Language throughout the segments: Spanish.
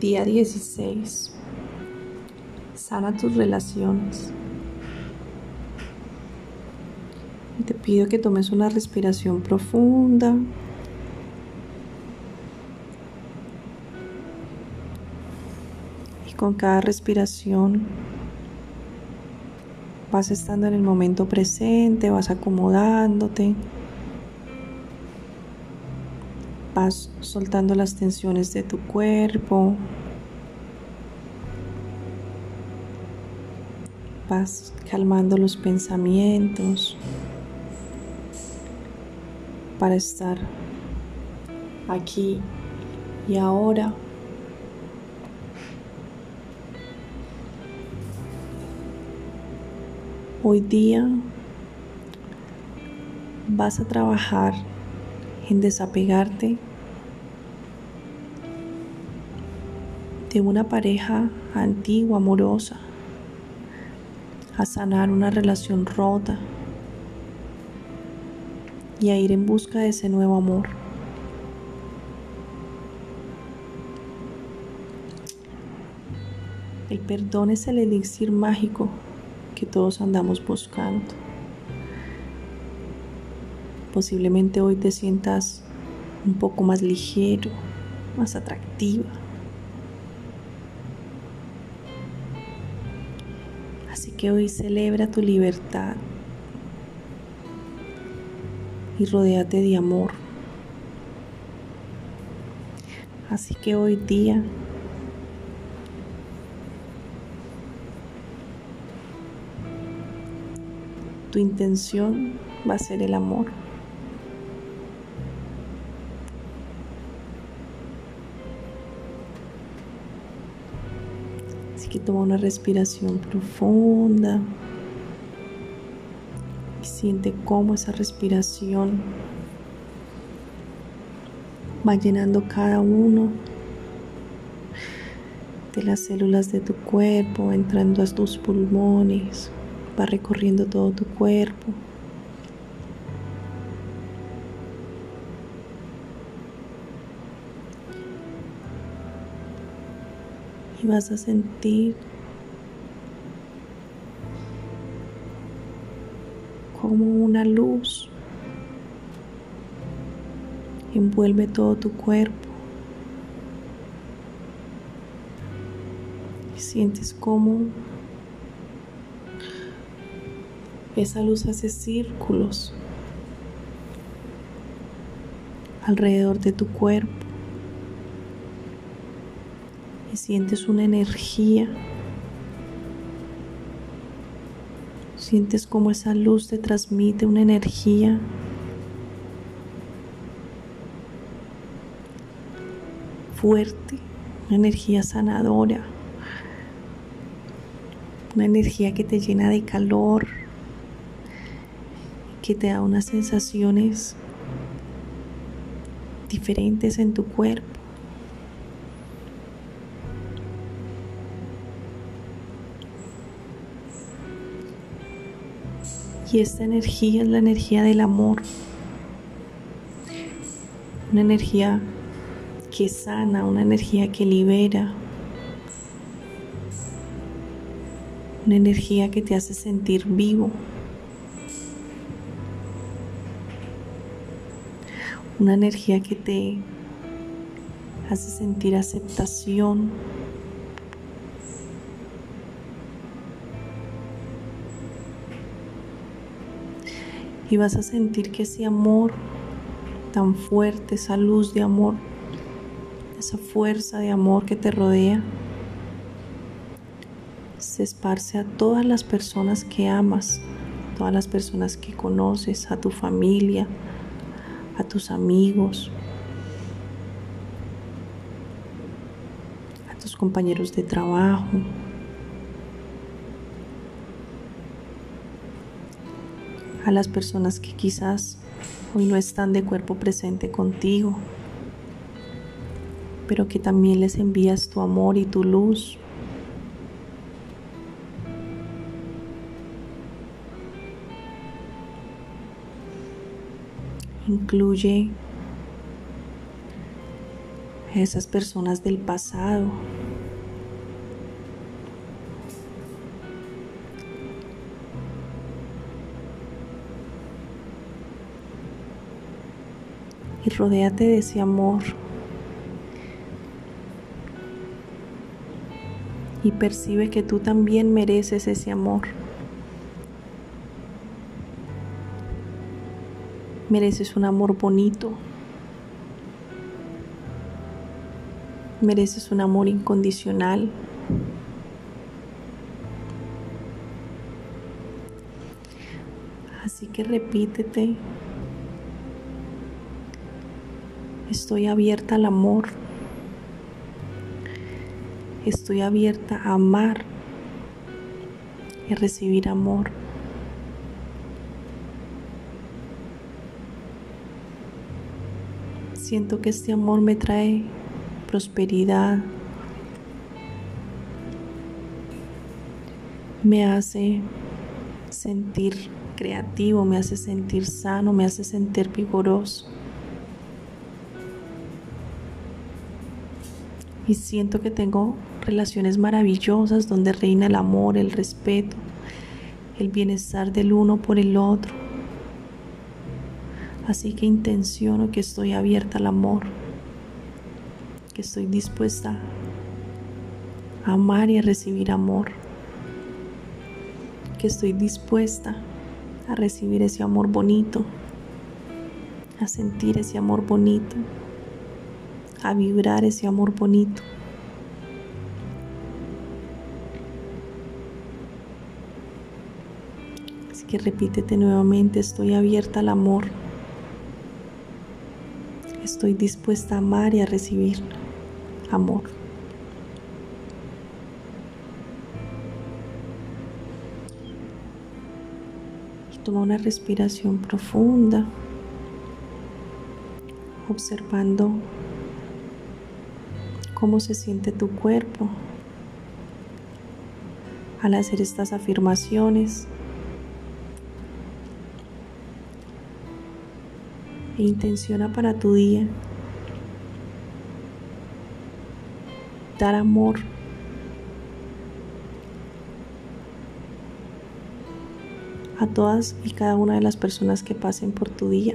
Día 16. Sana tus relaciones. Te pido que tomes una respiración profunda. Y con cada respiración vas estando en el momento presente, vas acomodándote. Vas soltando las tensiones de tu cuerpo. Vas calmando los pensamientos para estar aquí y ahora. Hoy día vas a trabajar en desapegarte de una pareja antigua, amorosa, a sanar una relación rota y a ir en busca de ese nuevo amor. El perdón es el elixir mágico que todos andamos buscando. Posiblemente hoy te sientas un poco más ligero, más atractiva. Así que hoy celebra tu libertad y rodéate de amor. Así que hoy día tu intención va a ser el amor. Así que toma una respiración profunda y siente cómo esa respiración va llenando cada uno de las células de tu cuerpo, entrando a tus pulmones, va recorriendo todo tu cuerpo. Y vas a sentir como una luz envuelve todo tu cuerpo. Y sientes como esa luz hace círculos alrededor de tu cuerpo sientes una energía. Sientes como esa luz te transmite una energía fuerte, una energía sanadora, una energía que te llena de calor, que te da unas sensaciones diferentes en tu cuerpo. Y esta energía es la energía del amor. Una energía que sana, una energía que libera. Una energía que te hace sentir vivo. Una energía que te hace sentir aceptación. Y vas a sentir que ese amor tan fuerte, esa luz de amor, esa fuerza de amor que te rodea, se esparce a todas las personas que amas, todas las personas que conoces, a tu familia, a tus amigos, a tus compañeros de trabajo, a las personas que quizás hoy no están de cuerpo presente contigo, pero que también les envías tu amor y tu luz. Incluye a esas personas del pasado. Y rodéate de ese amor. Y percibe que tú también mereces ese amor. Mereces un amor bonito. Mereces un amor incondicional. Así que repítete. Estoy abierta al amor. Estoy abierta a amar y recibir amor. Siento que este amor me trae prosperidad, me hace sentir creativo, me hace sentir sano, me hace sentir vigoroso. Y siento que tengo relaciones maravillosas donde reina el amor, el respeto, el bienestar del uno por el otro. Así que intenciono que estoy abierta al amor estoy dispuesta a amar y a recibir amor, que estoy dispuesta a recibir ese amor bonito, a sentir ese amor bonito, a vibrar ese amor bonito. Así que repítete nuevamente, estoy abierta al amor. Estoy dispuesta a amar y a recibir amor. Y toma una respiración profunda, observando cómo se siente tu cuerpo al hacer estas afirmaciones. E intenciona para tu día dar amor. a todas y cada una de las personas que pasen por tu día,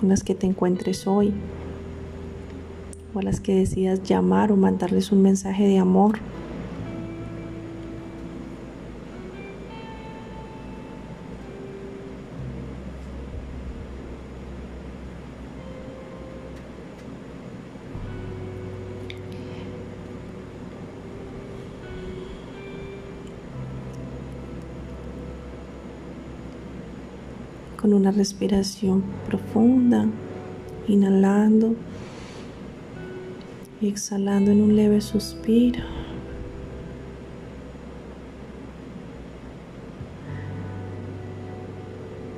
con las que te encuentres hoy, o a las que decidas llamar o mandarles un mensaje de amor. con una respiración profunda, inhalando y exhalando en un leve suspiro.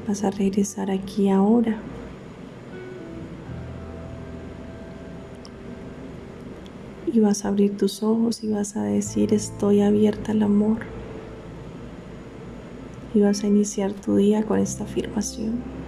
Vas a regresar aquí ahora. Y vas a abrir tus ojos y vas a decir estoy abierta al amor y vas a iniciar tu día con esta afirmación.